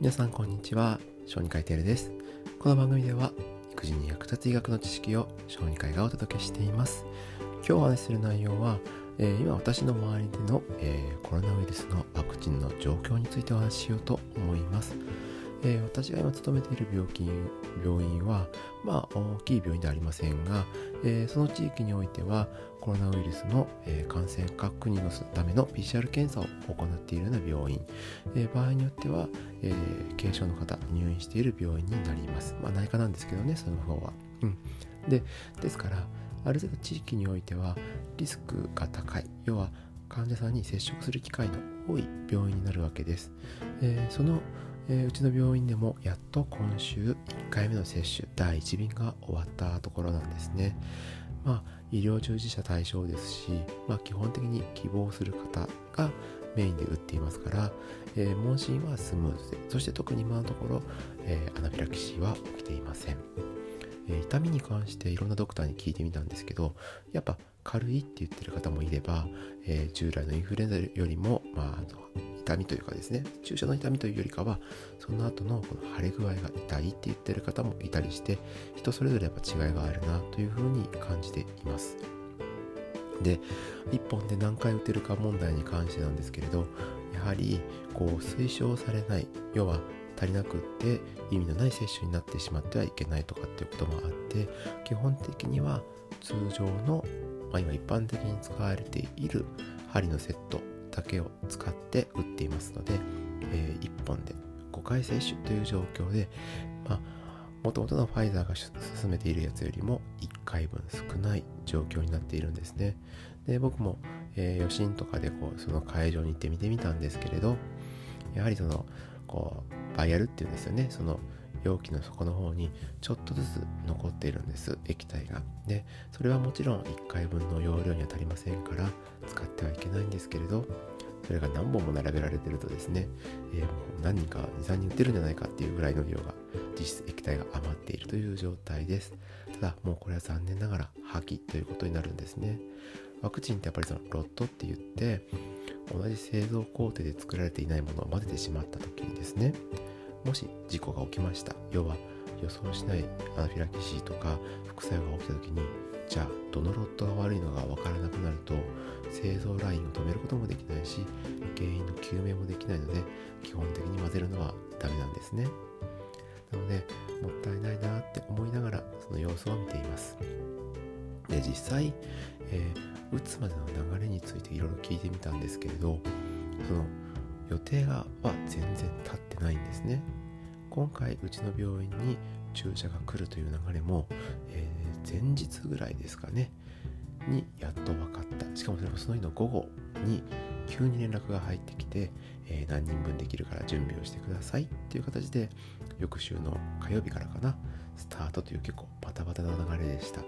皆さんこんにちは。小児科医テルです。この番組では育児に役立つ医学の知識を小児科医がお届けしています。今日お話しする内容は、えー、今私の周りでの、えー、コロナウイルスのワクチンの状況についてお話ししようと思います。えー、私が今勤めている病気病院は、まあ、大きい病院ではありませんが、えー、その地域においてはコロナウイルスの、えー、感染確認のための PCR 検査を行っているような病院、え場合によっては、え軽症の方入院している病院になります。まあ内科なんですけどねその方は、うん、でですからある程度地域においてはリスクが高い。要は患者さんに接触する機会の多い病院になるわけです、えそのえー、うちの病院でもやっと今週1回目の接種第1便が終わったところなんですね。まあ、医療従事者対象ですし、まあ、基本的に希望する方がメインで打っていますから、えー、問診はスムーズで、そして特に今のところ、えー、アナフィラキシーは起きていません。えー、痛みに関していろんなドクターに聞いてみたんですけど、やっぱ軽いって言ってる方もいれば、え従来のインフルエンザよりも、まあ、痛みというかですね注射の痛みというよりかはその後のこの腫れ具合が痛いって言ってる方もいたりして人それぞれやっぱ違いがあるなというふうに感じています。で1本で何回打てるか問題に関してなんですけれどやはりこう推奨されない要は足りなくって意味のない接種になってしまってはいけないとかっていうこともあって基本的には通常の、まあ、今一般的に使われている針のセットだけを使って打っていますので、えー、1本で5回接種という状況で、まあ、もともとのファイザーが進めているやつよりも1回分少ない状況になっているんですね。で僕も、えー、余震とかでこうその会場に行って見てみたんですけれどやはりそのこうバイアルっていうんですよね。その容器の底の方にちょっとずつ残っているんです。液体が。でそれはもちろん1回分の容量には足りませんから使ってはいけないんですけれどそれが何本も並べられてるとですね、えー、もう何人か23人売ってるんじゃないかっていうぐらいの量が実質液体が余っているという状態です。ただもうこれは残念ながら破棄ということになるんですね。ワクチンってやっぱりそのロットって言って同じ製造工程で作られていないものを混ぜてしまった時にですねもし事故が起きました。要は予想しないアナフィラキシーとか副作用が起きた時にじゃあどのロットが悪いのか分からなくなると製造ラインを止めることもできないし原因の究明もできないので基本的に混ぜるのはダメなんですね。なのでもったいないなって思いながらその様子を見ています。で実際、えー、打つまでの流れについていろいろ聞いてみたんですけれどその予定がは全然立ってないんですね。今回うちの病院に注射が来るという流れも、えー、前日ぐらいですかね。にやっと分かった。しかもそれもその日の午後に急に連絡が入ってきて、えー、何人分できるから準備をしてくださいっていう形で翌週の火曜日からかなスタートという結構バタバタな流れでしたで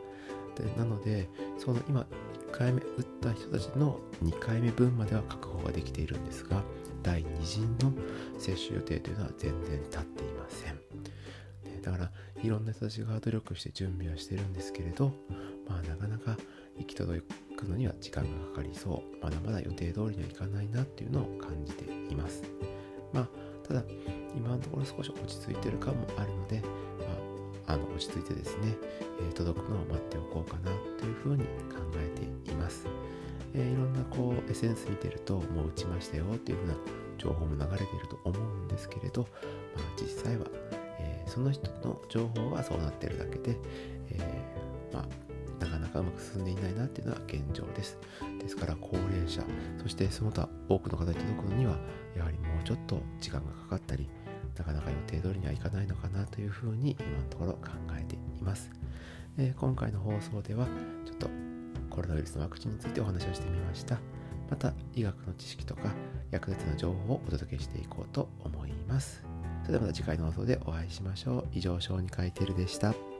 なのでその今1回目打った人たちの2回目分までは確保ができているんですが第2陣の接種予定というのは全然立っていません。だからいろんな人たちが努力して準備はしてるんですけれど、まあなかなか行き届くのには時間がかかりそう。まだまだ予定通りにはいかないなっていうのを感じています。まあ、ただ今のところ少し落ち着いてる感もあるので、まあ、あの落ち着いてですね、えー、届くのを待っておこうかなというふうに考えています。えー、いろんなこうエッセンス見てるともう打ちましたよっていう風な情報も流れていると思うんですけれど、まあ、実際は、えー、その人の情報はそうなってるだけで、かうまく進んでいないなっていうのは現状です。ですから高齢者、そしてその他多くの方に届くのには、やはりもうちょっと時間がかかったり、なかなか予定通りにはいかないのかなというふうに今のところ考えています。えー、今回の放送ではちょっとコロナウイルスのワクチンについてお話をしてみました。また医学の知識とか役立つな情報をお届けしていこうと思います。それではまた次回の放送でお会いしましょう。以上、小児科医テルでした。